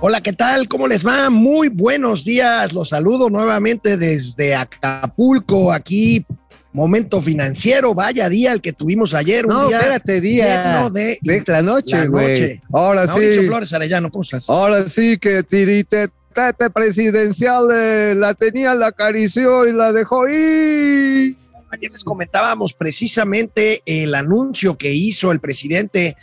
Hola, ¿qué tal? ¿Cómo les va? Muy buenos días. Los saludo nuevamente desde Acapulco, aquí. Momento financiero, vaya día el que tuvimos ayer. No, día espérate, día de, de la noche, güey. Ahora Mauricio sí, Flores Arellano, ¿cómo estás? ahora sí que tirite tete presidencial eh, la tenía, la acarició y la dejó ir. Ayer les comentábamos precisamente el anuncio que hizo el presidente,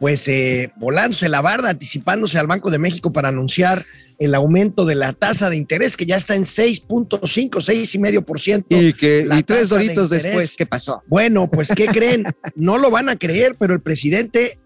pues eh, volándose la barda, anticipándose al Banco de México para anunciar el aumento de la tasa de interés que ya está en 6.5, 6,5%. Y que y tres de doritos después, ¿qué pasó? Bueno, pues ¿qué creen? No lo van a creer, pero el presidente,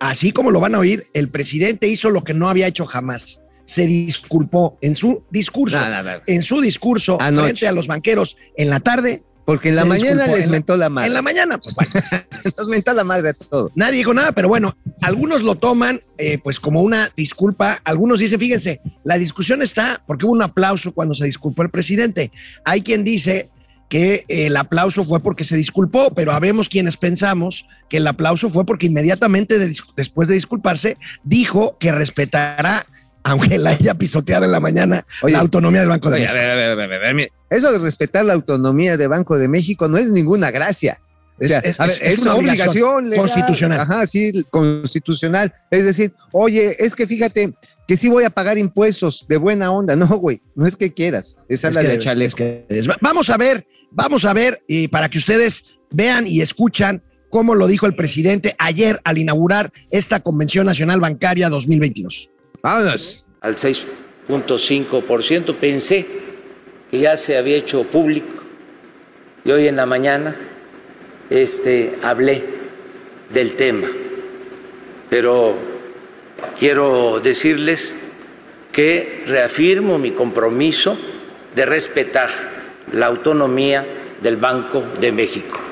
así como lo van a oír, el presidente hizo lo que no había hecho jamás. Se disculpó en su discurso, No, no, no. en su discurso Anoche. frente a los banqueros en la tarde. Porque en la Se mañana disculpó. les la- mentó la madre. En la mañana, pues bueno, Nos mentó la madre a todo. nadie dijo nada, pero bueno, algunos lo toman eh, pues como una disculpa. Algunos dicen, fíjense, la discusión está porque hubo un aplauso cuando se disculpó el presidente. Hay quien dice que el aplauso fue porque se disculpó, pero habemos quienes pensamos que el aplauso fue porque inmediatamente de después de disculparse dijo que respetará, aunque la haya pisoteado en la mañana, Oye, la autonomía del Banco de Oye, México. a ver, a ver, a ver, a ver, mire, Eso de respetar la autonomía de Banco de México no es ninguna gracia. O sea, Es- es- a ver, es- es, es una una obligación obligación legal. constitucional. Ajá, sí, constitucional. Es decir, oye, es que fíjate que sí voy a pagar impuestos de buena onda. No, güey, no es que quieras, esa es, la que de debes, chaleco. es que debes. Va- Vamos a ver, vamos a ver, y para que ustedes vean y escuchan cómo lo dijo el presidente ayer al inaugurar esta Convención Nacional Bancaria 2022. Al 6.5%. Pensé que ya se había hecho público y hoy en la mañana este, hablé del tema. Pero quiero decirles que reafirmo mi compromiso de respetar la autonomía del Banco de México.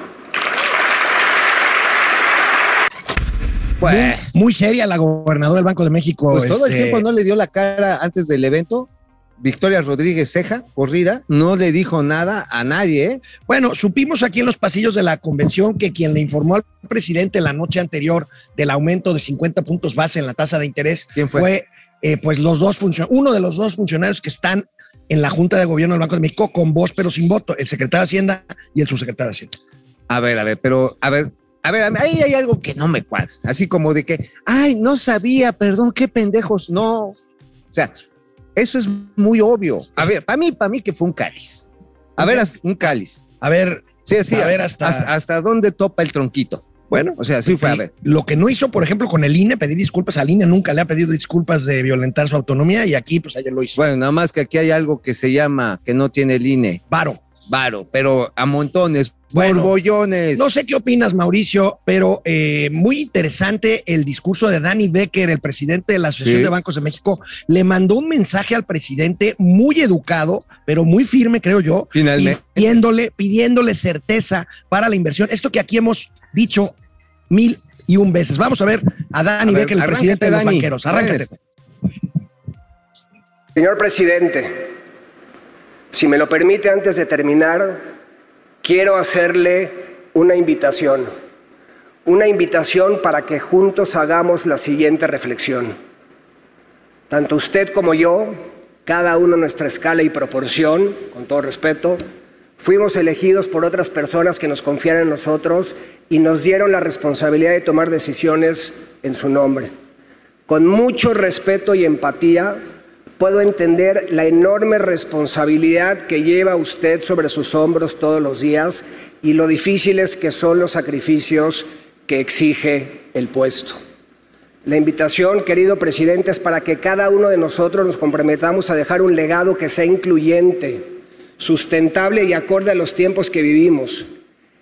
Muy, muy seria la gobernadora del Banco de México. pues todo el este, tiempo no le dio la cara antes del evento. Victoria Rodríguez Ceja, corrida, no le dijo nada a nadie, ¿eh? Bueno, supimos aquí en los pasillos de la convención que quien le informó al presidente la noche anterior del aumento de 50 puntos base en la tasa de interés ¿Quién fue? fue eh, pues los dos funcionarios, uno de los dos funcionarios que están en la Junta de Gobierno del Banco de México con voz pero sin voto, el secretario de Hacienda y el subsecretario de Hacienda. A ver, a ver, pero, a ver, a ver, ahí hay algo que no me cuadra. Así como de que, ay, no sabía, perdón, qué pendejos. No. O sea, eso es muy obvio. A ver, para mí, para mí que fue un cáliz. A ver, un cáliz. A ver, Sí, sí, A ver, hasta- hasta, dónde topa el tronquito. bueno, O sea, sí fue, a ver. lo que no hizo, por ejemplo, con el INE, pedir disculpas al INE, nunca le ha pedido disculpas de violentar su autonomía y aquí pues ayer lo hizo. Bueno, nada más que aquí hay algo que se llama, que no tiene el INE, Varo. varo, pero a montones, Bueno, borbollones. No sé qué opinas, Mauricio, pero eh, muy interesante el discurso de Danny Becker, el presidente de la Asociación Sí. de Bancos de México. Le mandó un mensaje al presidente muy educado, pero muy firme, creo yo, Finalmente. pidiéndole, pidiéndole certeza para la inversión. Esto que aquí hemos dicho mil y un veces. Vamos a ver a Danny A ver, Becker, el presidente de los Dani. banqueros. Arráncate. Señor presidente, si me lo permite antes de terminar, quiero hacerle una invitación. Una invitación para que juntos hagamos la siguiente reflexión. Tanto usted como yo, cada uno a nuestra escala y proporción, con todo respeto, fuimos elegidos por otras personas que nos confiaron en nosotros y nos dieron la responsabilidad de tomar decisiones en su nombre. Con mucho respeto y empatía, puedo entender la enorme responsabilidad que lleva usted sobre sus hombros todos los días y lo difíciles que son los sacrificios que exige el puesto. La invitación, querido presidente, es para que cada uno de nosotros nos comprometamos a dejar un legado que sea incluyente, sustentable y acorde a los tiempos que vivimos.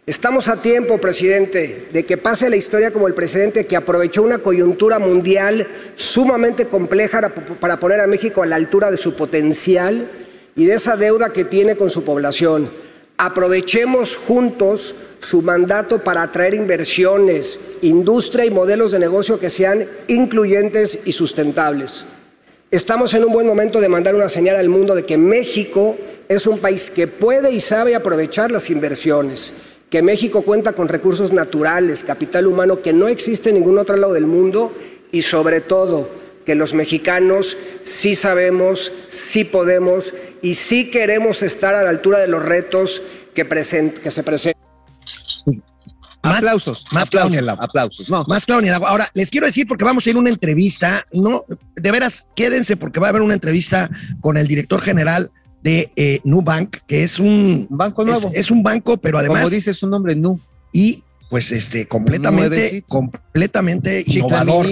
Estamos a tiempo, presidente, de que pase la historia como el presidente que aprovechó una coyuntura mundial sumamente compleja para- poner a México a la altura de su potencial y de esa deuda que tiene con su población. Aprovechemos juntos su mandato para atraer inversiones, industria y modelos de negocio que sean incluyentes y sustentables. Estamos en un buen momento de mandar una señal al mundo de que México es un país que puede y sabe aprovechar las inversiones, que México cuenta con recursos naturales, capital humano que no existe en ningún otro lado del mundo y sobre todo que los mexicanos sí sabemos, sí podemos y sí queremos estar a la altura de los retos que, que se presentan. Más, aplausos, más aplausos, aplausos, no. Más claro Ahora, les quiero decir, porque vamos a ir a una entrevista, no, de veras, quédense porque va a haber una entrevista con el director general de eh, Nubank, que es un banco nuevo. Es, un banco, pero además. Como dice su nombre, Nu. Y pues este, completamente, completamente innovador.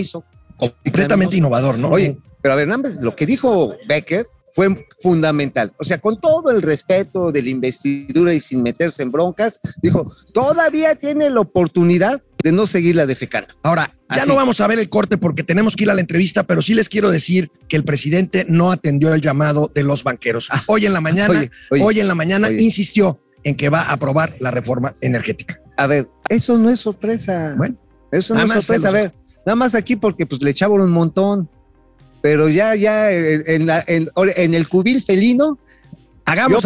completamente innovador, ¿no? Oye, pero a ver, lo que dijo Becker fue fundamental. O sea, con todo el respeto de la investidura y sin meterse en broncas, dijo, todavía tiene la oportunidad de no seguirla defecando. Ahora, ya no vamos a ver el corte porque tenemos que ir a la entrevista, pero sí les quiero decir que el presidente no atendió el llamado de los banqueros. Ah, hoy en la mañana, hoy en la mañana insistió en que va a aprobar la reforma energética. A ver, eso no es sorpresa. Bueno, eso no es sorpresa. A ver, nada más aquí porque pues le echaban un montón pero ya, ya en, en, el cubil felino, hagamos,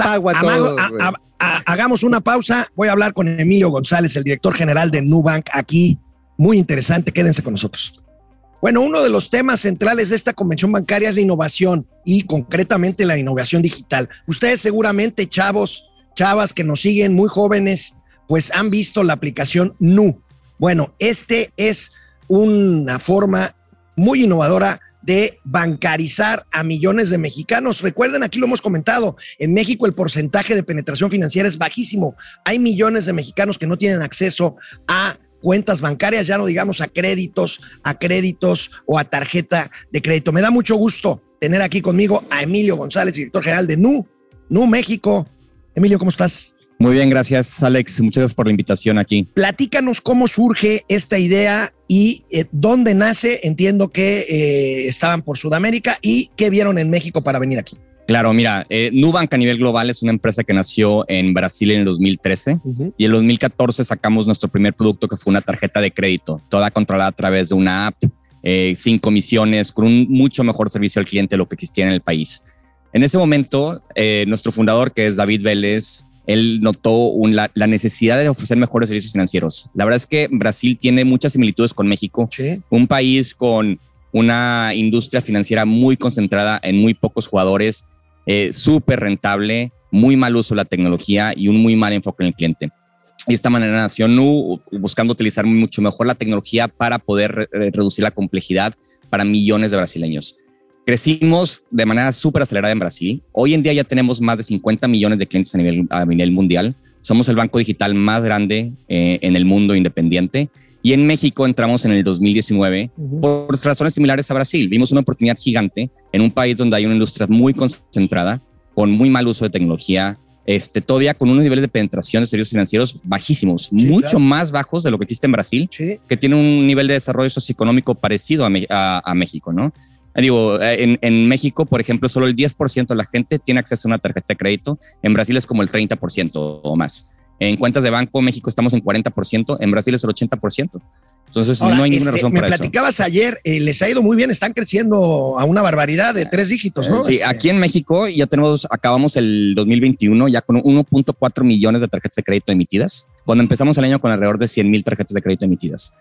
hagamos una pausa. Voy a hablar con Emilio González, el director general de Nubank, aquí. Muy interesante, quédense con nosotros. Bueno, uno de los temas centrales de esta convención bancaria es la innovación y concretamente la innovación digital. Ustedes seguramente, chavos, chavas que nos siguen, muy jóvenes, pues han visto la aplicación Nu. Bueno, este es una forma muy innovadora de bancarizar a millones de mexicanos. Recuerden, aquí lo hemos comentado, en México el porcentaje de penetración financiera es bajísimo. Hay millones de mexicanos que no tienen acceso a cuentas bancarias, ya no digamos a créditos, a créditos o a tarjeta de crédito. Me da mucho gusto tener aquí conmigo a Emilio González, director general de NU, NU México. Emilio, ¿cómo estás? Muy bien, gracias Alex. Muchas gracias por la invitación aquí. Platícanos cómo surge esta idea y eh, dónde nace. Entiendo que eh, estaban por Sudamérica y qué vieron en México para venir aquí. Claro, mira, eh, Nubank a nivel global es una empresa que nació en Brasil en el 2013 y en 2014 sacamos nuestro primer producto que fue una tarjeta de crédito, toda controlada a través de una app, sin comisiones, con un mucho mejor servicio al cliente de lo que existía en el país. En ese momento, nuestro fundador, que es David Vélez, él notó la, necesidad de ofrecer mejores servicios financieros. La verdad es que Brasil tiene muchas similitudes con México, un país con una industria financiera muy concentrada en muy pocos jugadores, eh, súper rentable, muy mal uso de la tecnología y un muy mal enfoque en el cliente. Y de esta manera nació Nu, buscando utilizar mucho mejor la tecnología para poder reducir la complejidad para millones de brasileños. Crecimos de manera súper acelerada en Brasil. Hoy en día ya tenemos más de 50 millones de clientes a nivel, a nivel mundial. Somos el banco digital más grande eh, en el mundo independiente. Y en México entramos en el 2019 por razones similares a Brasil. Vimos una oportunidad gigante en un país donde hay una industria muy concentrada, con muy mal uso de tecnología, este, todavía con unos niveles de penetración de servicios financieros bajísimos, mucho más bajos de lo que existe en Brasil, que tiene un nivel de desarrollo socioeconómico parecido a, a México, ¿no? Digo, en, en, México, por ejemplo, solo el 10% de la gente tiene acceso a una tarjeta de crédito. En Brasil es como el 30% o más. En cuentas de banco, México estamos en 40%, en Brasil es el 80%. Entonces, no hay ninguna este, razón me platicabas ayer, eh, les ha ido muy bien, están creciendo a una barbaridad de tres dígitos, ¿no? Sí, este, aquí en México ya tenemos, acabamos el 2021 ya con 1.4 millones de tarjetas de crédito emitidas, cuando empezamos el año con alrededor de 100 mil tarjetas de crédito emitidas.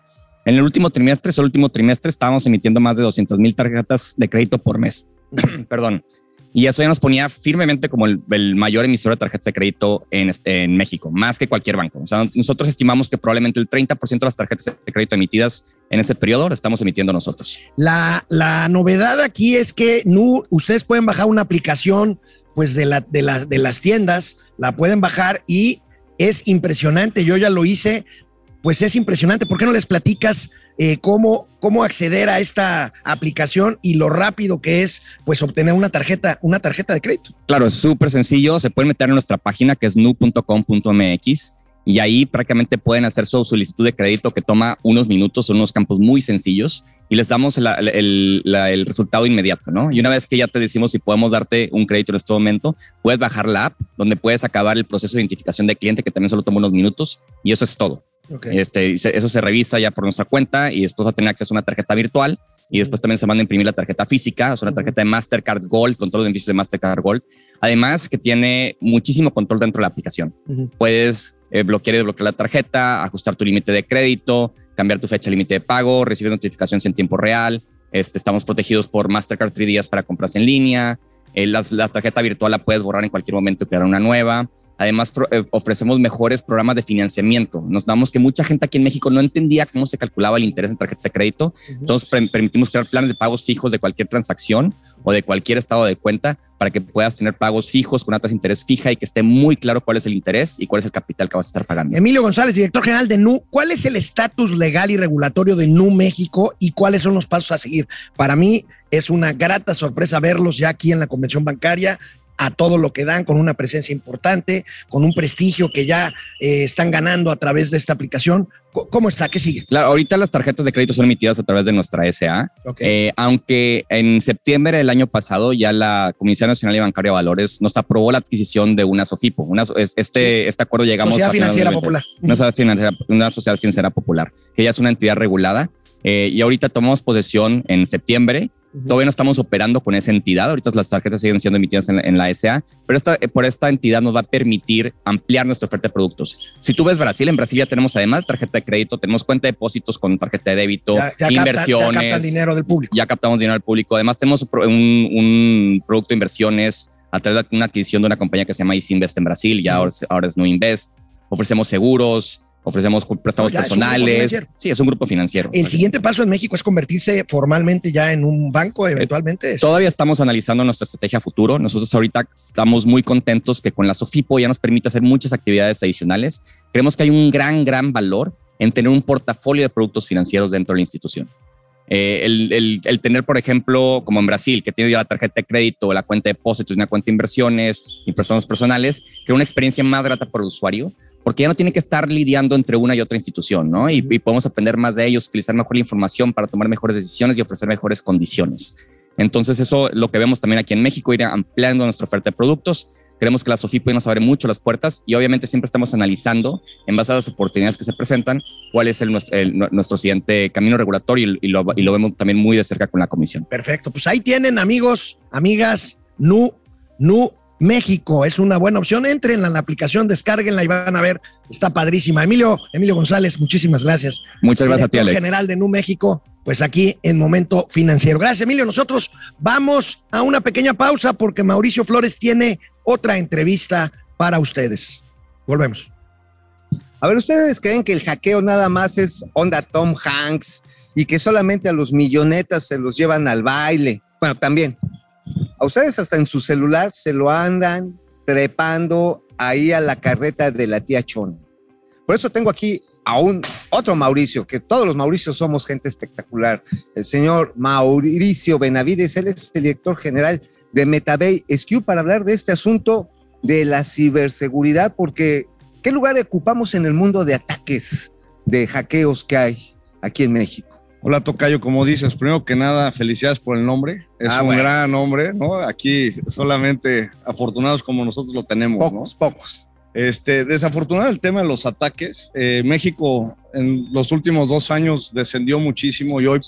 En el último trimestre, solo el último trimestre, estábamos emitiendo más de 200 mil tarjetas de crédito por mes. Perdón. Y eso ya nos ponía firmemente como el, mayor emisor de tarjetas de crédito en, este, en México, más que cualquier banco. O sea, nosotros estimamos que probablemente el 30% de las tarjetas de crédito emitidas en ese periodo las estamos emitiendo nosotros. La, la novedad aquí es que no, ustedes pueden bajar una aplicación pues de, la, de, la, de las tiendas, la pueden bajar y es impresionante. Yo ya lo hice pues es impresionante. ¿Por qué no les platicas eh, cómo, cómo acceder a esta aplicación y lo rápido que es pues obtener una tarjeta, una tarjeta de crédito? Claro, es súper sencillo. Se pueden meter en nuestra página que es nu.com.mx y ahí prácticamente pueden hacer su solicitud de crédito que toma unos minutos, son unos campos muy sencillos y les damos el, el, resultado inmediato, ¿no? Y una vez que ya te decimos si podemos darte un crédito en este momento, puedes bajar la app donde puedes acabar el proceso de identificación de cliente que también solo toma unos minutos y eso es todo. Este, eso se revisa ya por nuestra cuenta y después va a tener acceso a una tarjeta virtual y después también se manda a imprimir la tarjeta física, o sea, una tarjeta de Mastercard Gold con todos los beneficios de Mastercard Gold. Además que tiene muchísimo control dentro de la aplicación. Puedes eh, bloquear y desbloquear la tarjeta, ajustar tu límite de crédito, cambiar tu fecha límite de pago, recibir notificaciones en tiempo real, Este, estamos protegidos por Mastercard 3 días para compras en línea. Eh, la, la, tarjeta virtual la puedes borrar en cualquier momento y crear una nueva. Además, eh, ofrecemos mejores programas de financiamiento. Nos damos que mucha gente aquí en México no entendía cómo se calculaba el interés en tarjetas de crédito. Uh -huh. Entonces, permitimos crear planes de pagos fijos de cualquier transacción o de cualquier estado de cuenta para que puedas tener pagos fijos con una tasa de interés fija y que esté muy claro cuál es el interés y cuál es el capital que vas a estar pagando. Emilio González, director general de NU, ¿cuál es el estatus legal y regulatorio de NU México y cuáles son los pasos a seguir? Para mí es una grata sorpresa verlos ya aquí en la convención bancaria a todo lo que dan, con una presencia importante, con un prestigio que ya eh, están ganando a través de esta aplicación. ¿Cómo está? ¿Qué sigue? Claro, ahorita las tarjetas de crédito son emitidas a través de nuestra SA, okay. eh, aunque en septiembre del año pasado ya la Comisión Nacional de Bancaria de Valores nos aprobó la adquisición de una SOFIPO. Una, este, sí. este acuerdo llegamos sociedad a... Financiera Popular. Una sociedad, financiera, una sociedad financiera popular, que ya es una entidad regulada. Eh, y ahorita tomamos posesión en septiembre Todavía no estamos operando con esa entidad. Ahorita las tarjetas siguen siendo emitidas en la, en la SA, pero esta, por esta entidad nos va a permitir ampliar nuestra oferta de productos. Si tú ves Brasil, en Brasil ya tenemos además tarjeta de crédito, tenemos cuenta de depósitos con tarjeta de débito, ya, ya inversiones. Ya captan dinero del público. Ya captamos dinero del público. Además, tenemos un, un producto de inversiones a través de una adquisición de una compañía que se llama Easy Invest en Brasil, ya ahora es No Invest. Ofrecemos seguros, ofrecemos préstamos no, personales. Es sí, es un grupo financiero. El siguiente paso en México es convertirse formalmente ya en un banco, eventualmente. Eh, todavía estamos analizando nuestra estrategia futuro. Nosotros ahorita estamos muy contentos que con la Sofipo ya nos permite hacer muchas actividades adicionales. Creemos que hay un gran, gran valor en tener un portafolio de productos financieros dentro de la institución. Eh, el, el, el, tener, por ejemplo, como en Brasil, que tiene ya la tarjeta de crédito, la cuenta de depósitos, una cuenta de inversiones y préstamos personales, crea una experiencia más grata para el usuario, porque ya no tiene que estar lidiando entre una y otra institución, ¿no? Y, y, podemos aprender más de ellos, utilizar mejor la información para tomar mejores decisiones y ofrecer mejores condiciones. Entonces, eso lo que vemos también aquí en México, ir ampliando nuestra oferta de productos. Creemos que la SOFIPO nos abre mucho las puertas y obviamente siempre estamos analizando, en base a las oportunidades que se presentan, cuál es el, el, nuestro siguiente camino regulatorio y, y, lo, y lo vemos también muy de cerca con la comisión. Perfecto, pues ahí tienen amigos, amigas, NU, NU México es una buena opción. Entren en la aplicación, descárguenla y van a ver, está padrísima. Emilio, Emilio González, muchísimas gracias. Muchas gracias a ti, Alex. general de Nu México, pues aquí en Momento Financiero. Gracias, Emilio. Nosotros vamos a una pequeña pausa porque Mauricio Flores tiene otra entrevista para ustedes. Volvemos. A ver, ¿ustedes creen que el hackeo nada más es onda Tom Hanks y que solamente a los millonetas se los llevan al baile? Bueno, también a ustedes hasta en su celular se lo andan trepando ahí a la carreta de la tía Chona. Por eso tengo aquí a un otro Mauricio, que todos los Mauricios somos gente espectacular. El señor Mauricio Benavides, él es el director general de Metabay SQ para hablar de este asunto de la ciberseguridad, porque ¿qué lugar ocupamos en el mundo de ataques, de hackeos que hay aquí en México? Hola Tocayo, como dices, primero que nada, felicidades por el nombre. Es ah, un bueno. gran nombre, ¿no? Aquí solamente afortunados como nosotros lo tenemos, pocos, ¿no? Pocos. Este, desafortunado el tema de los ataques. Eh, México en los últimos dos años descendió muchísimo y hoy,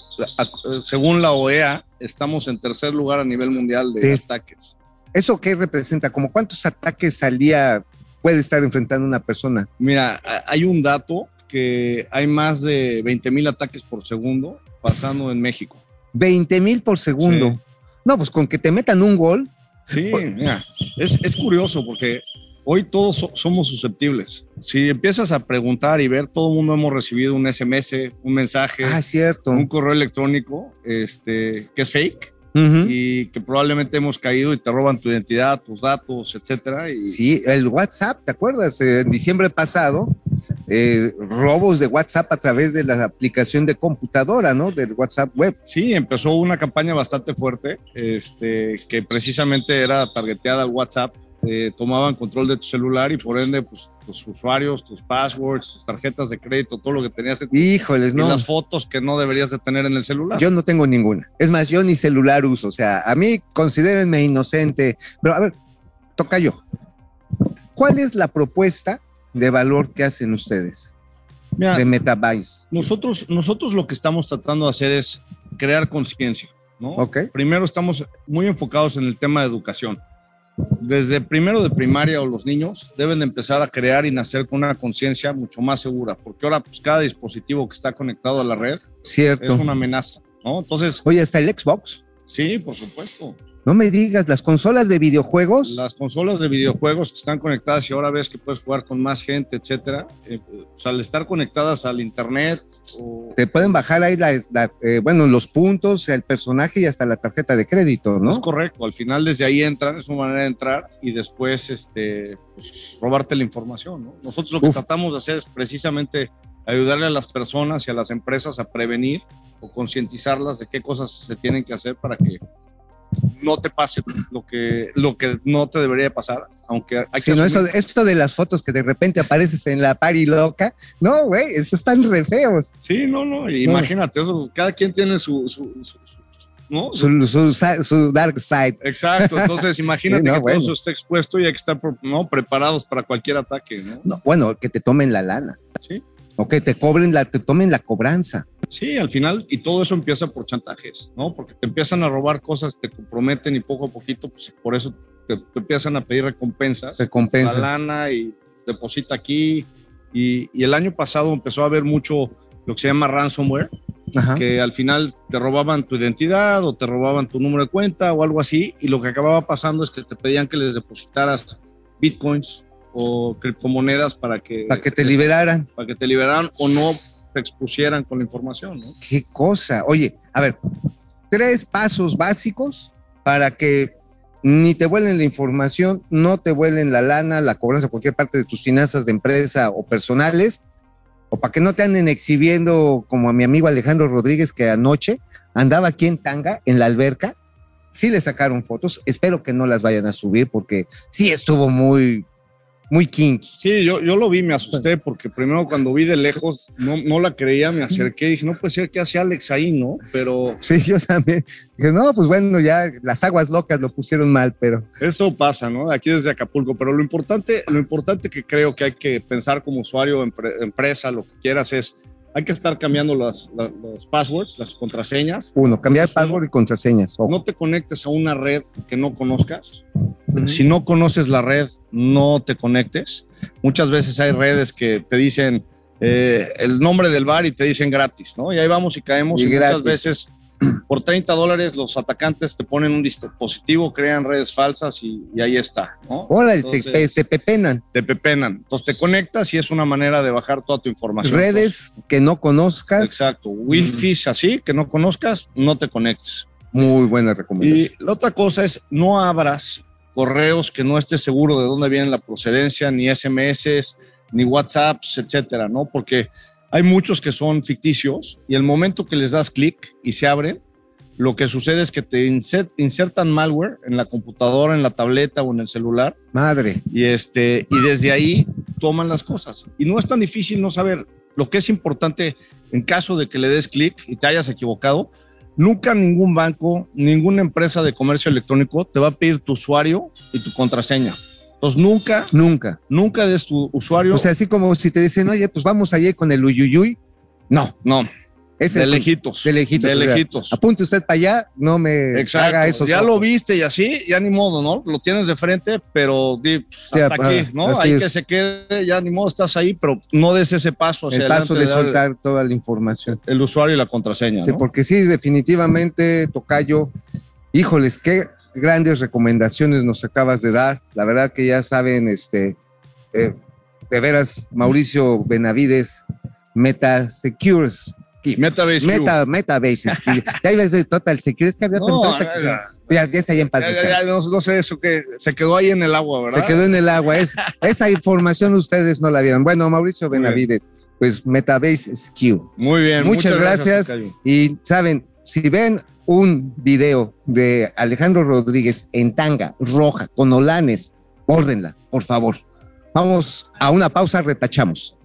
según la OEA, estamos en tercer lugar a nivel mundial de es, ataques. ¿Eso qué representa? ¿Como cuántos ataques al día puede estar enfrentando una persona? Mira, hay un dato que hay más de 20 mil ataques por segundo pasando en México. 20 mil por segundo. Sí. No, pues con que te metan un gol. Sí, mira, es, es curioso porque hoy todos so, somos susceptibles. Si empiezas a preguntar y ver, todo el mundo hemos recibido un SMS, un mensaje, ah, cierto. un correo electrónico este, que es fake. Uh -huh. y que probablemente hemos caído y te roban tu identidad, tus datos, etcétera. Y... Sí, el WhatsApp, ¿te acuerdas? En diciembre pasado, eh, robos de WhatsApp a través de la aplicación de computadora, ¿no? Del WhatsApp web. Sí, empezó una campaña bastante fuerte, este, que precisamente era targeteada al WhatsApp. Eh, tomaban control de tu celular y por ende, pues tus usuarios, tus passwords, tus tarjetas de crédito, todo lo que tenías en tu, Híjoles, no. Y las fotos que no deberías de tener en el celular. Yo no tengo ninguna. Es más, yo ni celular uso. O sea, a mí considérenme inocente. Pero a ver, toca yo. ¿Cuál es la propuesta de valor que hacen ustedes Mira, de Metabase? Nosotros, nosotros lo que estamos tratando de hacer es crear conciencia. ¿no? Okay. Primero estamos muy enfocados en el tema de educación. Desde primero de primaria o los niños deben de empezar a crear y nacer con una conciencia mucho más segura, porque ahora pues, cada dispositivo que está conectado a la red Cierto. es una amenaza. ¿no? Entonces, Oye, hasta el Xbox. sí, por supuesto. No me digas, las consolas de videojuegos. Las consolas de videojuegos que están conectadas y ahora ves que puedes jugar con más gente, etcétera. eh, o sea, al estar conectadas al internet o Te pueden bajar ahí, la, la- eh, bueno, los puntos, el personaje y hasta la tarjeta de crédito, ¿no? Es correcto, al final desde ahí entran, es una manera de entrar y después este, pues, robarte la información. ¿no? Nosotros lo que Uf. tratamos de hacer es precisamente ayudarle a las personas y a las empresas a prevenir o concientizarlas de qué cosas se tienen que hacer para que no te pase lo que, lo que no te debería pasar, aunque hay que no, eso, esto de las fotos que de repente apareces en la pari loca. No, güey, esos están re feos. Sí, no, no, imagínate, eso, cada quien tiene su, su- ¿no? Su, su, su dark side. Exacto, entonces imagínate no, que bueno. todo eso esté expuesto y hay que estar ¿no? preparados para cualquier ataque, ¿no? No, bueno, que te tomen la lana. Sí. O que te cobren la, te tomen la cobranza. Sí, al final, y todo eso empieza por chantajes, ¿no? Porque te empiezan a robar cosas, te comprometen y poco a poquito, pues por eso te, te empiezan a pedir recompensas, Se la lana y deposita aquí. Y, y el año pasado empezó a haber mucho lo que se llama ransomware, Ajá. que al final te robaban tu identidad o te robaban tu número de cuenta o algo así, y lo que acababa pasando es que te pedían que les depositaras bitcoins o criptomonedas para que, Para que te liberaran. para que te liberaran o no te expusieran con la información, ¿no? Qué cosa. Oye, a ver, tres pasos básicos para que ni te vuelen la información, no te vuelen la lana, la cobranza, cualquier parte de tus finanzas de empresa o personales, o para que no te anden exhibiendo como a mi amigo Alejandro Rodríguez que anoche andaba aquí en Tanga, en la alberca. Sí le sacaron fotos, espero que no las vayan a subir porque sí estuvo muy, muy kinky. Sí, yo, yo lo vi, me asusté porque primero cuando vi de lejos no, no la creía, me acerqué y dije, no puede ser que hace Alex ahí, ¿no? Pero Sí, yo también. Dije, no, pues bueno, ya las aguas locas lo pusieron mal, pero eso pasa, ¿no? Aquí desde Acapulco. Pero lo importante, lo importante que creo que hay que pensar como usuario, empre- empresa, lo que quieras es, hay que estar cambiando las, la- los passwords, las contraseñas. Uno, cambiar Entonces, password y contraseñas. ojo. No te conectes a una red que no conozcas. Si no conoces la red, no te conectes. Muchas veces hay redes que te dicen eh, el nombre del bar y te dicen gratis, ¿no? Y ahí vamos y caemos. Y Y, muchas veces por 30 dólares los atacantes te ponen un dispositivo, crean redes falsas y, y ahí está, ¿no? Órale, te, Entonces, te pepenan. te pepenan. Entonces te conectas y es una manera de bajar toda tu información. Redes que no conozcas. Entonces, exacto. Wi-Fi así, que no conozcas, no te conectes. Muy buena recomendación. Y la otra cosa es no abras correos que no estés seguro de dónde viene la procedencia, ni SMS, ni WhatsApps, etcétera, ¿no? Porque hay muchos que son ficticios y el momento que les das clic y se abren, lo que sucede es que te insert- insertan malware en la computadora, en la tableta o en el celular Madre. y este y desde ahí toman las cosas. Y no es tan difícil no saber lo que es importante en caso de que le des clic y te hayas equivocado. Nunca ningún banco, ninguna empresa de comercio electrónico te va a pedir tu usuario y tu contraseña. Entonces nunca, Nunca. nunca des tu usuario. O sea, así como si te dicen, oye, pues vamos allá con el uyuyuy. No, no, ese de es lejitos. de lejitos. De o sea, lejitos. apunte usted para allá, no me Exacto. haga eso. ya lo viste y así, ya ni modo, ¿no? Lo tienes de frente, pero pues, hasta ah, aquí, ¿no? Ahí es. que se quede, ya ni modo, estás ahí, pero no des ese paso hacia El paso de soltar toda la información. el usuario y la contraseña, Sí, ¿no? porque sí, definitivamente, Tocayo, híjoles, qué grandes recomendaciones nos acabas de dar. La verdad que ya saben, este, eh, de veras, Mauricio Benavides, Meta Secures. Metabase. Meta, Metabase. Ya ibas de Total Security. Es que había otra No, empresa que ya, se- ya, ya está ahí en paz. Ya, no, no sé eso que se quedó ahí en el agua, ¿verdad? Se quedó en el agua. Es, esa información ustedes no la vieron. Bueno, Mauricio. Benavides, pues Metabase SKU. Muy bien. Muchas gracias. Tocayo. Y saben, si ven un video de Alejandro Rodríguez en tanga roja con olanes, órdenla, por favor. Vamos a una pausa, retachamos.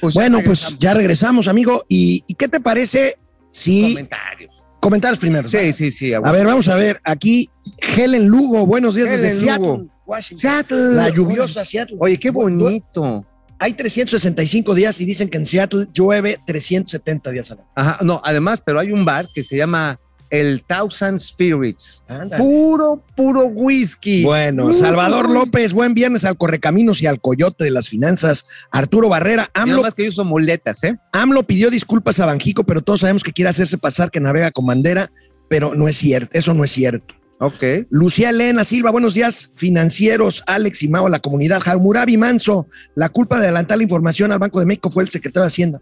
Pues ya Bueno, pues ya regresamos, amigo. ¿Y, y qué te parece si comentarios. comentarios primero? Sí, sí, sí. A ver, vamos a ver. Aquí, Helen Lugo, buenos días desde Helen Seattle, Lugo. Washington. Seattle. La lluviosa Seattle. Oye, qué bonito. Hay 365 días y dicen que en Seattle llueve 370 días al año. Ajá, no, además, pero hay un bar que se llama el Thousand Spirits. Ándale. Puro, puro whisky. Bueno, Salvador López, buen viernes al Correcaminos y al Coyote de las Finanzas. Arturo Barrera, AMLO, más que uso muletas, ¿eh? AMLO pidió disculpas a Banjico, pero todos sabemos que quiere hacerse pasar que navega con bandera, pero no es cierto, eso no es cierto. Ok. Lucía Elena Silva, buenos días, financieros, Alex y Mao, la comunidad. Hammurabi Manso, la culpa de adelantar la información al Banco de México fue el secretario de Hacienda.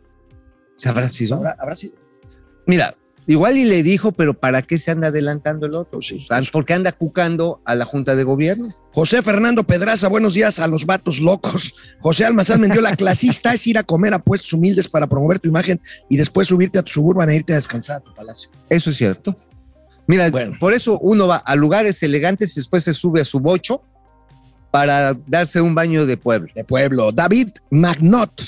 ¿Sabrá si ¿Habrá, habrá sido? Mira, igual y le dijo, pero ¿para qué se anda adelantando el otro? Sí. ¿Por qué anda cucando a la Junta de Gobierno? José Fernando Pedraza, buenos días a los vatos locos. José Almazán Mendiola, clasista es ir a comer a puestos humildes para promover tu imagen y después subirte a tu suburban e irte a descansar a tu palacio. Eso es cierto. Mira, Bueno. por eso uno va a lugares elegantes y después se sube a su bocho para darse un baño de pueblo. De pueblo. David Magnot,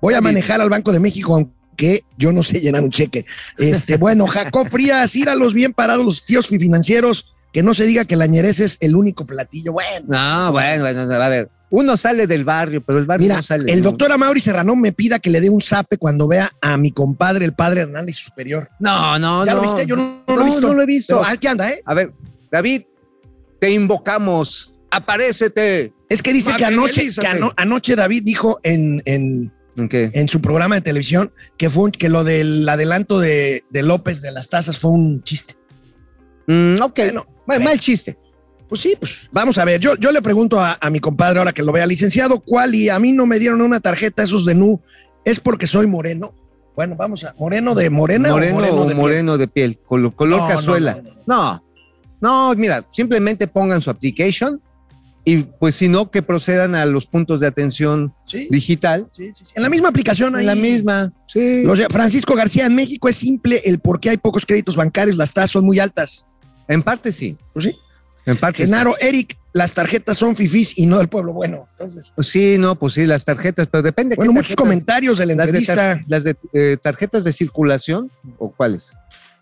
voy a David. manejar al Banco de México, aunque yo no sé llenar un cheque. Este, bueno, Jacob Frías, ir a los bien parados, los tíos financieros, que no se diga que la ñerez es el único platillo. Bueno. No, bueno, bueno, a ver. Uno sale del barrio, pero el barrio Mira, no sale. el doctor Amaury Serrano me pida que le dé un zape cuando vea a mi compadre, el padre de análisis superior. No, no, ¿Ya no. lo viste? Yo no, no No, lo he visto. no lo he visto. Pero aquí anda, ¿eh? A ver, David, te invocamos. Aparécete. Es que dice que anoche, que ano- anoche David dijo en, en, ¿En su programa de televisión que fue un- que lo del adelanto de, de López de las tasas fue un chiste. Mm, ok. Bueno, Mal- mal chiste. Pues sí, pues vamos a ver. Yo, yo le pregunto a, a mi compadre ahora que lo vea, licenciado, ¿cuál? Y a mí no me dieron una tarjeta esos de NU. ¿Es porque soy moreno? Bueno, vamos a. ¿Moreno de morena moreno o moreno de piel? moreno de piel, colo- color No, cazuela. no, No, no, mira, simplemente pongan su application y pues si no, que procedan a los puntos de atención Sí, digital. sí, sí, sí. En la misma aplicación. En ahí. la misma. Sí. Francisco García, en México es simple el por qué hay pocos créditos bancarios, las tasas son muy altas. En parte sí. Pues sí. En parte sí. Genaro, Eric, las tarjetas son fifís y no del pueblo bueno. Entonces, Pues sí, no, pues sí, las tarjetas, pero depende. bueno, muchos tarjetas- comentarios de la Las de, tar- las de eh, tarjetas de circulación o cuáles?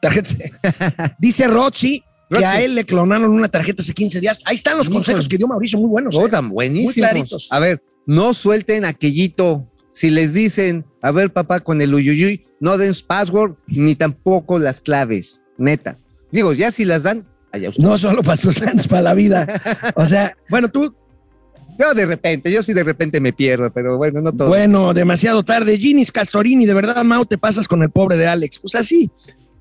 Tarjetas. Dice Rochi que Rochi. a él le clonaron una tarjeta hace 15 días. Ahí están los consejos que dio Mauricio, muy buenos. Oh, ¿eh? tan buenísimos. Muy claritos. A ver, no suelten aquellito. Si les dicen, a ver, papá, con el uyuyuy, no den su password ni tampoco las claves, neta. Digo, ya si las dan, allá usted. No solo para sus años, para la vida. O sea, bueno, tú, Yo de repente, yo sí de repente me pierdo, pero bueno, no todo. bueno, demasiado tarde. Ginis Castorini, de verdad, Mau, te pasas con el pobre de Alex. Pues así.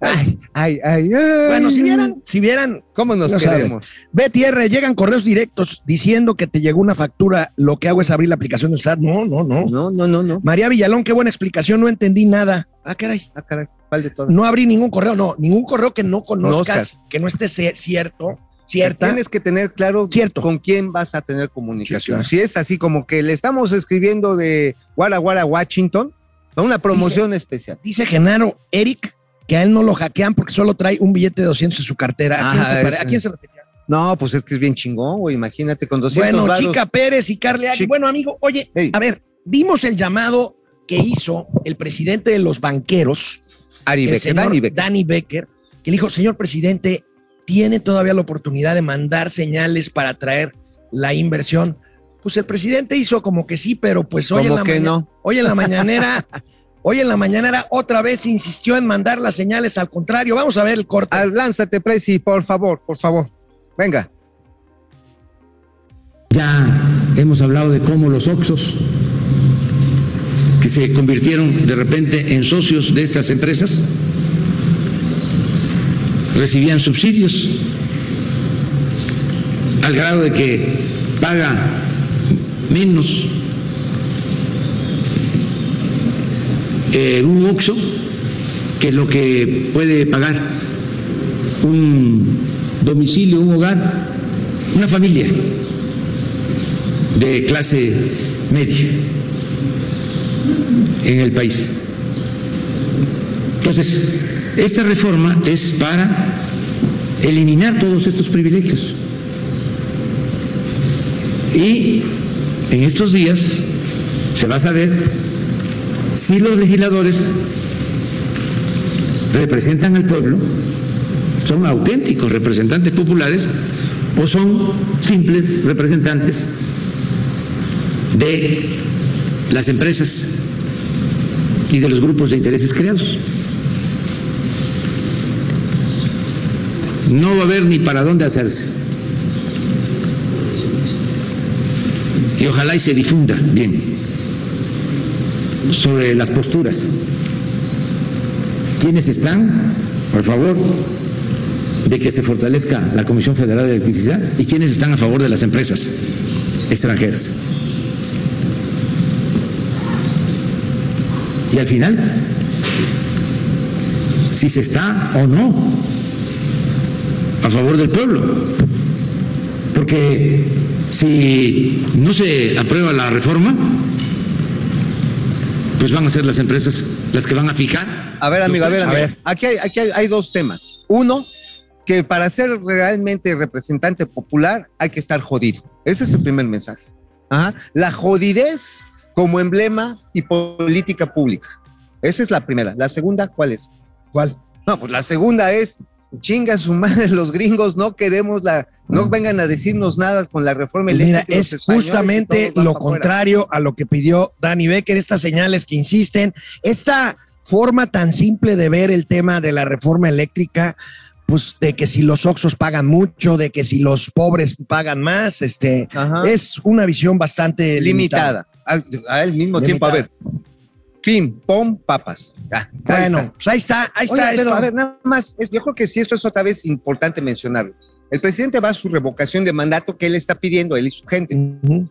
Ay, Ay, ay, ay. bueno, si vieran, si vieran, ¿Cómo nos no queremos? Betty R, llegan correos directos diciendo que te llegó una factura, lo que hago es abrir la aplicación del SAT. No, no, no. No, no, no, no. María Villalón, qué buena explicación, no entendí nada. Ah, caray. Ah, caray, ¿cuál de todas? No abrí ningún correo, no, ningún correo que no conozcas, Conozcas. que no esté cierto, cierta. Tienes que tener claro Cierto. con quién vas a tener comunicación. Sí, claro. Si es así como que le estamos escribiendo de Guara Guara Washington, una promoción especial. Dice Genaro Eric que a él no lo hackean porque solo trae un billete de 200 en su cartera. ¿A, quién, Ajá, se, pare- ese. a quién se refería? No, pues es que es bien chingón, güey. Imagínate con 200 Bueno, varos. Chica Pérez y Agui. Chica- Bueno, amigo, oye, Ey. a ver, vimos el llamado que hizo el presidente de los banqueros, Ari el Becker, señor Dani Becker. Danny Becker, que le dijo, señor presidente, tiene todavía la oportunidad de mandar señales para atraer la inversión. Pues el presidente hizo como que sí, pero pues hoy en la que mañana, no. hoy en la mañanera, hoy en la mañanera otra vez insistió en mandar las señales al contrario. Vamos a ver el corte. Lánzate, Presi, por favor, por favor. Venga. Ya hemos hablado de cómo los Oxos, se convirtieron de repente en socios de estas empresas, recibían subsidios al grado de que paga menos eh, un Oxo que lo que puede pagar un domicilio, un hogar, una familia de clase media en el país. Entonces, esta reforma es para eliminar todos estos privilegios. Y en estos días se va a saber si los legisladores representan al pueblo, son auténticos representantes populares o son simples representantes de las empresas y de los grupos de intereses creados. no va a haber ni para dónde hacerse. Y ojalá y se difunda bien sobre las posturas. ¿Quiénes están, por favor, de que se fortalezca la Comisión Federal de Electricidad y quiénes están a favor de las empresas extranjeras? Y al final, si se está o no a favor del pueblo. Porque si no se aprueba la reforma, pues van a ser las empresas las que van a fijar. A ver, amigo, a ver, A ver. Aquí, hay, aquí hay, hay dos temas. Uno, que para ser realmente representante popular hay que estar jodido. Ese es el primer mensaje. Ajá. La jodidez como emblema y política pública. Esa es la primera. La segunda, ¿cuál es? ¿Cuál? No, pues la segunda es chinga su madre los gringos, no queremos la, no vengan a decirnos nada con la reforma eléctrica. Mira, es justamente lo contrario a lo que pidió Dani Becker, estas señales que insisten, esta forma tan simple de ver el tema de la reforma eléctrica, pues de que si los oxos pagan mucho, de que si los pobres pagan más, este, Ajá. es una visión bastante limitada. limitada. Al, mismo tiempo, a ver, pim, pom, papas. Bueno, está. pues ahí está, ahí Oye, está pero esto. a ver, nada más, yo creo que sí, esto es otra vez importante mencionarlo. El presidente va a su revocación de mandato que él está pidiendo, él y su gente. Ujú.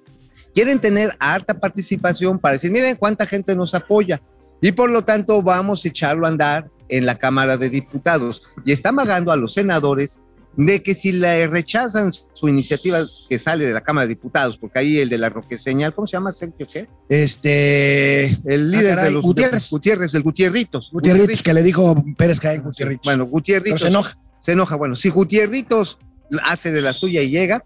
Quieren tener harta participación para decir, miren cuánta gente nos apoya. Y por lo tanto vamos a echarlo a andar en la Cámara de Diputados. Y está amagando a los senadores de que si le rechazan su iniciativa que sale de la Cámara de Diputados, porque ahí el de la Roque Señal, ¿cómo se llama? Sergio qué? Este, El líder caray, de los Gutiérrez. Gutiérrez, del Gutierritos. Gutierritos, que le dijo Pérez Caín Gutierritos. Bueno, pero Gutierritos. se enoja. se enoja. Bueno, si Gutierritos hace de la suya y llega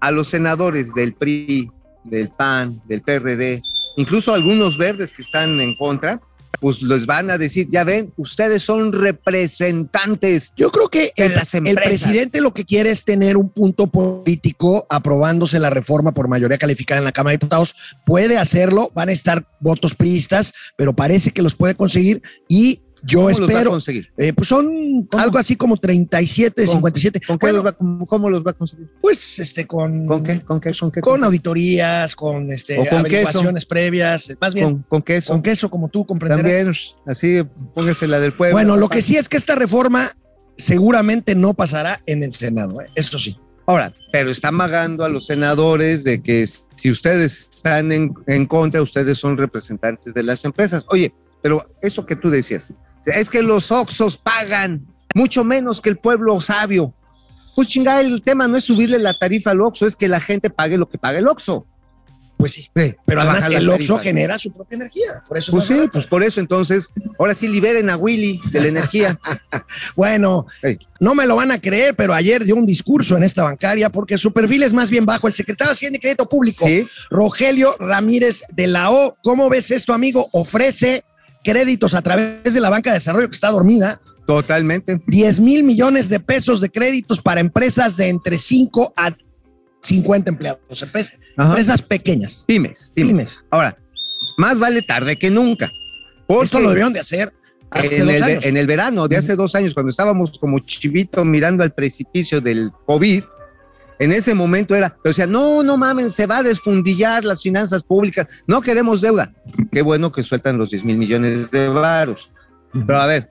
a los senadores del PRI, del PAN, del PRD, incluso algunos verdes que están en contra, pues les van a decir, ya ven, ustedes son representantes. Yo creo que el, las el presidente lo que quiere es tener un punto político aprobándose la reforma por mayoría calificada en la Cámara de Diputados. Puede hacerlo, van a estar votos priistas, pero parece que los puede conseguir y yo ¿Cómo los va a espero, conseguir? eh, pues son ¿Cómo? algo así como 37, ¿Con- 57. ¿Con qué Bueno, los va, cómo, cómo los va a conseguir? pues este con, ¿Con qué? ¿Con qué? ¿Con qué? con auditorías, con este ¿O con averiguaciones previas, más bien ¿Con, queso? con queso, como tú comprenderás. También, así, póngase la del pueblo. Bueno, lo que sí es que esta reforma seguramente no pasará en el Senado, ¿eh? eso sí. Ahora, pero está amagando a los senadores de que si ustedes están en, en contra, ustedes son representantes de las empresas. Oye, pero esto que tú decías, es que los Oxos pagan mucho menos que el pueblo sabio. Pues chingada, el tema no es subirle la tarifa al Oxo, es que la gente pague lo que pague el Oxo. Pues sí. Sí, Pero además el Oxxo genera su propia energía. Por eso Pues sí, pues por eso entonces, ahora sí liberen a Willy de la energía. Bueno, no me lo van a creer, pero ayer dio un discurso en esta bancaria porque su perfil es más bien bajo. El secretario de Hacienda y Crédito Público, Sí, Rogelio Ramírez de la O. ¿Cómo ves esto, amigo? Ofrece créditos a través de la banca de desarrollo que está dormida. totalmente. 10 mil millones de pesos de créditos para empresas de entre 5 a 50 empleados. Empresas, empresas pequeñas. Pymes, pymes. Pymes. Ahora, más vale tarde que nunca. Esto lo debieron de hacer hace en dos el, años. en el verano de hace dos años, cuando estábamos como chivito mirando al precipicio del COVID, en ese momento era, o sea, no, no mamen, se va a desfundillar las finanzas públicas, no queremos deuda. Qué bueno que sueltan los 10 mil millones de varos. Pero a ver,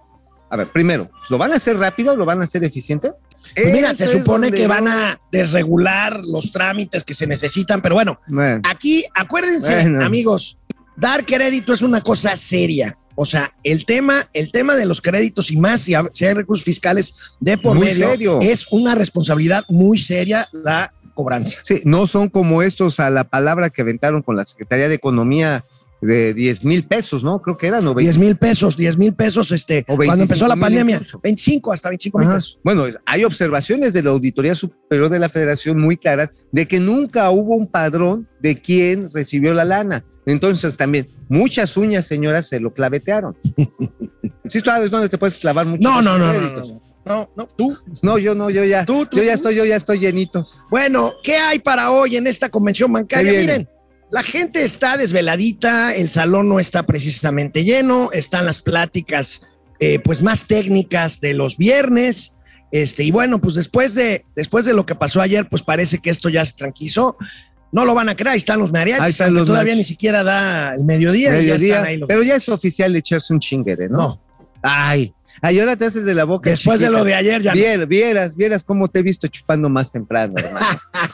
a ver, primero, ¿lo van a hacer rápido? ¿Lo van a hacer eficiente? Pues mira, se supone que van a desregular los trámites que se necesitan, pero bueno, Bueno, aquí acuérdense, Bueno. amigos, dar crédito es una cosa seria. O sea, el tema, el tema de los créditos y más si, ha- si hay recursos fiscales de por Muy medio serio. es una responsabilidad muy seria la cobranza. Sí, no son como estos a la palabra que aventaron con la Secretaría de Economía de 10 mil pesos, ¿no? Creo que eran, o 10 mil pesos, 10 mil pesos, este, cuando empezó la 25,000 pandemia, incluso. 25 hasta 25 mil pesos. Bueno, hay observaciones de la Auditoría Superior de la Federación muy claras de que nunca hubo un padrón de quién recibió la lana. Entonces también, muchas uñas, señoras, se lo clavetearon. ¿Sí sabes dónde te puedes clavar mucho? No, no, no, no, no, no, no, tú. No, yo no, yo ya, Tú, tú, yo ya estoy, yo ya estoy llenito. Bueno, ¿qué hay para hoy en esta convención bancaria? Miren, la gente está desveladita, el salón no está precisamente lleno, están las pláticas eh, pues más técnicas de los viernes Este, y bueno, pues después de, después de lo que pasó ayer, pues parece que esto ya se tranquilizó. No lo van a creer, ahí están los mariachis, Ahí están aunque los todavía mariachis. ni siquiera da el mediodía. y ya Mediodía, están ahí los- pero ya es oficial echarse un chinguere, ¿no? No. Ay, ay, ahora te haces de la boca. Después de lo de ayer ya no. Vier- vieras, vieras cómo te he visto chupando más temprano, hermano.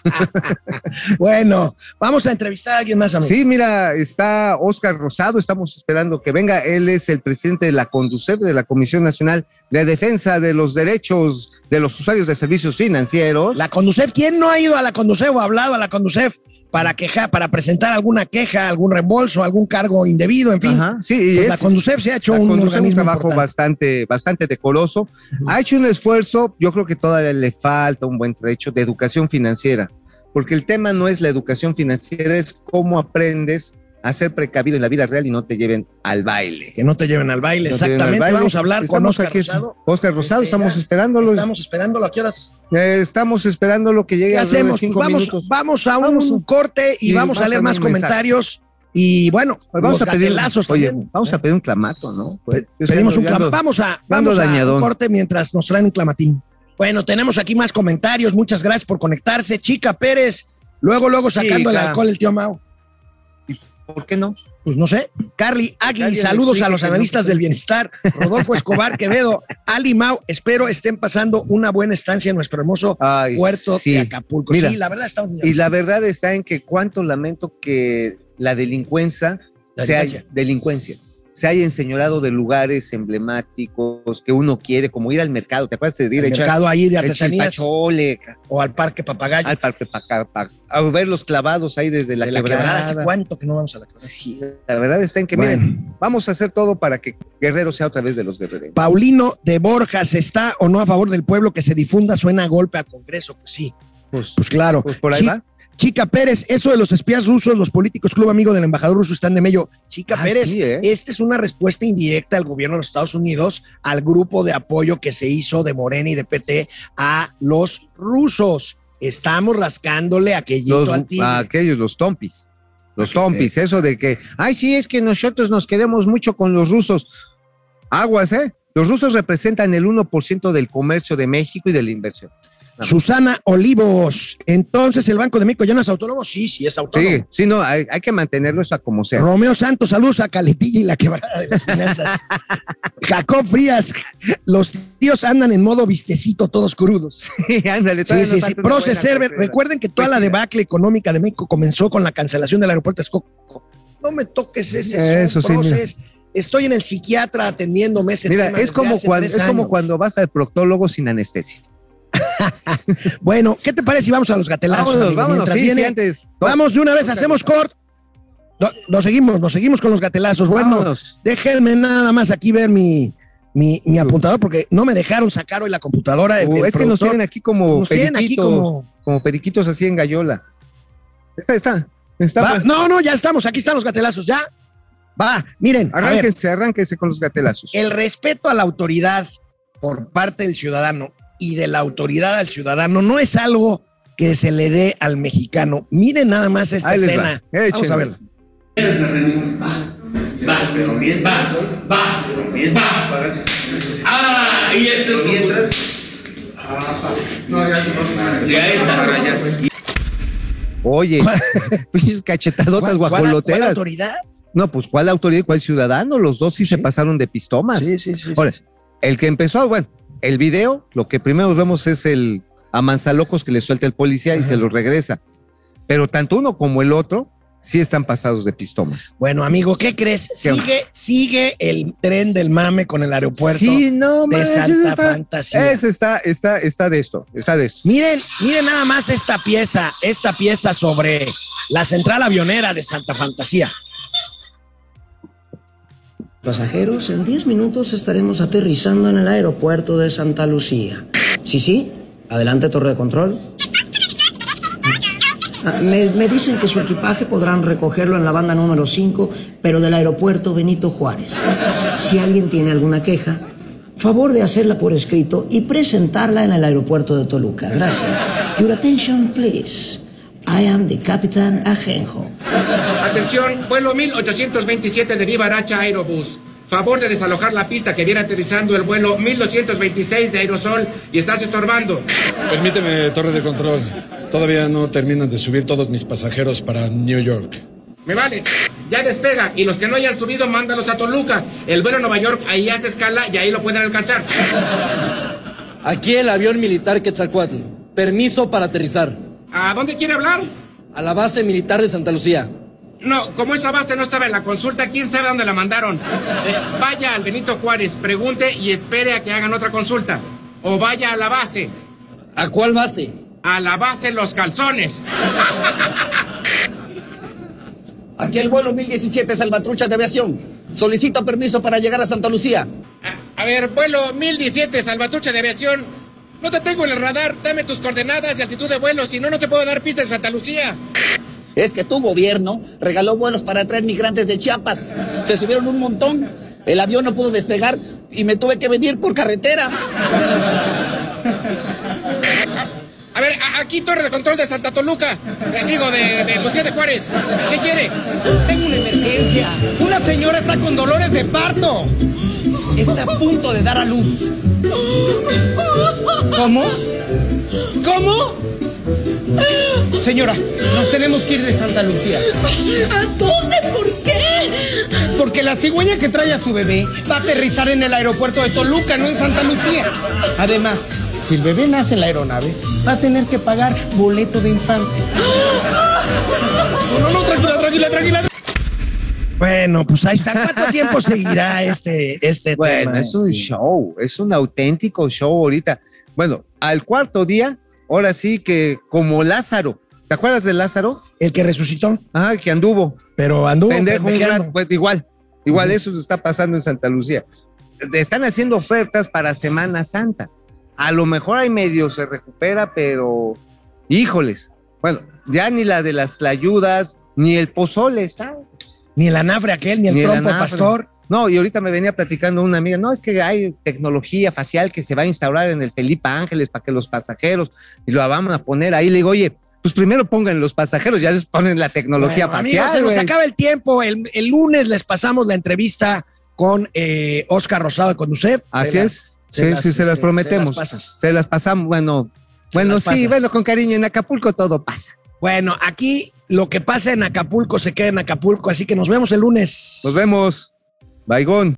Bueno, vamos a entrevistar a alguien más, amigo. Sí, mira, está Oscar Rosado, estamos esperando que venga. Él es el presidente de la CONDUCEF, de la Comisión Nacional de Defensa de los Derechos de los Usuarios de Servicios Financieros. La Conducef, ¿quién no ha ido a la Conducef o ha hablado a la Conducef para quejar, para presentar alguna queja, algún reembolso, algún cargo indebido, en fin? Ajá, sí, y Pues es- la Conducef se ha hecho un un trabajo importante. bastante, bastante decoroso. Ha hecho un esfuerzo, yo creo que todavía le falta un buen trecho de educación financiera, porque el tema no es la educación financiera, es cómo aprendes a ser precavido en la vida real y no te lleven al baile. Que no te lleven al baile, No al exactamente. baile. Vamos a hablar con Oscar Rosado. Oscar Rosado, Este, estamos esperándolo. Estamos esperándolo. ¿A qué horas? Eh, estamos esperando lo que llegue ¿Qué hacemos? Pues cinco vamos, minutos. vamos a Vamos. un corte y Sí, vamos a vamos leer más mensaje. comentarios. Y bueno, Pues vamos a pedir, gatelazos oye, también. vamos a pedir un clamato, ¿no? Pues, Pedimos un clamato. Vamos a, vamos a un corte mientras nos traen un clamatín. Bueno, tenemos aquí más comentarios. Muchas gracias por conectarse. Chica Pérez, luego, luego sacando el alcohol el tío Mao. ¿Por qué no? Pues no sé. Carly Agui, saludos a los no. analistas del bienestar. Rodolfo Escobar Quevedo, Ali Mau, espero estén pasando una buena estancia en nuestro hermoso Ay, puerto sí. de Acapulco. Mira, sí, la verdad está un Y la verdad está en que cuánto lamento que la delincuencia, La se delincuencia. haya, delincuencia se haya enseñorado de lugares emblemáticos que uno quiere, como ir al mercado. ¿Te acuerdas de ir el a echar mercado ahí de artesanías o al Parque Papagayo. al parque pa- pa- pa- a ver los clavados ahí desde la, de la quebrada. quebrada? ¿Hace cuánto que no vamos a la quebrada? Sí, la verdad está en que, Bueno. miren, vamos a hacer todo para que Guerrero sea otra vez de los guerreros. Paulino de Borjas, ¿está o no a favor del pueblo que se difunda suena a golpe al Congreso? Pues sí, Pues, pues claro. pues por ahí va. Chica Pérez, eso de los espías rusos, los políticos club amigo del embajador ruso están de medio. Chica Ah, Pérez, sí, ¿eh? esta es una respuesta indirecta del gobierno de los Estados Unidos al grupo de apoyo que se hizo de Morena y de PT a los rusos. Estamos rascándole aquellito Los, al tigre. a aquellos, los tompis. Los tompis, eso de que, ay, sí, es que nosotros nos queremos mucho con los rusos. Aguas, ¿eh? Los rusos representan el 1% del comercio de México y de la inversión. Susana Olivos, entonces el Banco de México ya no es autónomo. Sí, sí es autónomo. Sí, sí, no, hay, hay que mantenerlo eso a como sea. Romeo Santos, saludos a Caletilla y la quebrada de las finanzas. Jacob Frías, los tíos andan en modo vistecito, todos crudos. Ándale, Sí, todavía sí, sí. falta una Proce buena Server, recuerden que toda la sí. debacle económica de México comenzó con la cancelación del aeropuerto de Texcoco. No me toques ese Eso son, sí, Proces. Estoy en el psiquiatra atendiéndome ese Mira, tema es como, es cuando vas al proctólogo sin anestesia. Bueno, ¿qué te parece si vamos a los gatelazos? Vámonos, amigo? vámonos, sí, viene- sí, antes. Vamos de una vez, hacemos corte. No, nos seguimos, nos seguimos con los gatelazos. Bueno, Vámonos. déjenme nada más aquí ver mi, mi, mi apuntador porque no me dejaron sacar hoy la computadora. el- Uh, el es que nos tienen aquí como Nos tienen aquí periquitos, como... como periquitos así en gallola. Está, está. está Va, pues. no, no, ya estamos, aquí están los gatelazos, ya. Va, miren, a ver, Arránquese, arránquese con los gatelazos. el respeto a la autoridad por parte del ciudadano y de la autoridad al ciudadano no es algo que se le dé al mexicano. Miren nada más esta Ahí va, escena. Vamos a verla. Va, pero mientras, va, pero mientras. Ah, y este mientras. Ya esa raya. Oye, pinches cachetadotas ¿Cuál- cuál- guajoloteras. autoridad? No, pues ¿cuál autoridad y cuál ciudadano? Los dos sí, se pasaron de pistomas. Sí, sí, sí. Ahora, el que empezó, bueno, el video, lo que primero vemos es el a manzalocos que le suelta el policía y se lo regresa. Pero tanto uno como el otro sí están pasados de pistomas. Bueno, amigo, ¿qué crees? ¿Qué? Sigue, sigue el tren del mame con el aeropuerto Sí, no, de Santa está, Fantasía. ese está, está, está de esto, está de esto. Miren, miren nada más esta pieza, esta pieza sobre la central avionera de Santa Fantasía. Pasajeros, en 10 minutos estaremos aterrizando en el aeropuerto de Santa Lucía. Sí, sí, adelante torre de control. Ah, Me, me dicen que su equipaje podrán recogerlo en la banda número 5, pero del aeropuerto Benito Juárez. Si alguien tiene alguna queja, favor de hacerla por escrito y presentarla en el aeropuerto de Toluca. Gracias. Your attention, please. I am the Capitán Ajenjo. Atención, vuelo 1827 de Viva Aracha Aerobús. Favor de desalojar la pista que viene aterrizando el vuelo 1226 de Aerosol y estás estorbando. Permíteme, torre de control. Todavía no terminan de subir todos mis pasajeros para New York. Me vale. Ya despega. Y los que no hayan subido, mándalos a Toluca. El vuelo a Nueva York ahí hace escala y ahí lo pueden alcanzar. Aquí el avión militar Quetzalcoatl. Permiso para aterrizar. ¿A dónde quiere hablar? A la base militar de Santa Lucía. No, como esa base no estaba en la consulta, ¿quién sabe dónde la mandaron? Eh, vaya al Benito Juárez, pregunte y espere a que hagan otra consulta. O vaya a la base. ¿A cuál base? A la base Los Calzones. Aquí el vuelo 1017 Salvatrucha de Aviación. Solicito permiso para llegar a Santa Lucía. A ver, vuelo 1017 Salvatrucha de Aviación. No te tengo en el radar. Dame tus coordenadas y altitud de vuelo, si no, no te puedo dar pista en Santa Lucía. Es que tu gobierno regaló vuelos para traer migrantes de Chiapas. Se subieron un montón. El avión no pudo despegar y me tuve que venir por carretera. A ver, aquí torre de control de Santa Toluca. Eh, digo, de, de Lucía de Juárez. ¿Qué quiere? Tengo una emergencia. Una señora está con dolores de parto. Está a punto de dar a luz. ¿Cómo? ¿Cómo? Señora, nos tenemos que ir de Santa Lucía. ¿A dónde? ¿Por qué? Porque la cigüeña que trae a su bebé va a aterrizar en el aeropuerto de Toluca, no en Santa Lucía. Además, si el bebé nace en la aeronave, va a tener que pagar boleto de infante. No, no, no, tranquila, tranquila, tranquila. Bueno, pues ahí está. ¿Cuánto tiempo seguirá este, este Bueno, tema? es un show, es un auténtico show ahorita. Bueno, al cuarto día, ahora sí que como Lázaro. ¿Te acuerdas de Lázaro? El que resucitó. Ah, que anduvo. Pero anduvo Pendejo, un rato, pues, igual, igual eso está pasando en Santa Lucía. Están haciendo ofertas para Semana Santa. A lo mejor ahí medio se recupera, pero híjoles. Bueno, ya ni la de las tlayudas, ni el pozole está. Ni el anafre aquel, ni el Ni trompo pastor. No, y ahorita me venía platicando una amiga, no, es que hay tecnología facial que se va a instaurar en el Felipe Ángeles para que los pasajeros, y lo vamos a poner ahí. Le digo, oye, pues primero pongan los pasajeros, ya les ponen la tecnología Bueno, facial. amigos, se nos acaba el tiempo. El, el lunes les pasamos la entrevista con eh, Oscar Rosado de Conducep. Así Se las- es. Sí, sí, se las este, prometemos. se las pasas. Se las pasamos, bueno, bueno, sí, bueno, con cariño, en Acapulco todo pasa. Bueno, aquí lo que pasa en Acapulco se queda en Acapulco, así que nos vemos el lunes. Nos vemos. Baigón.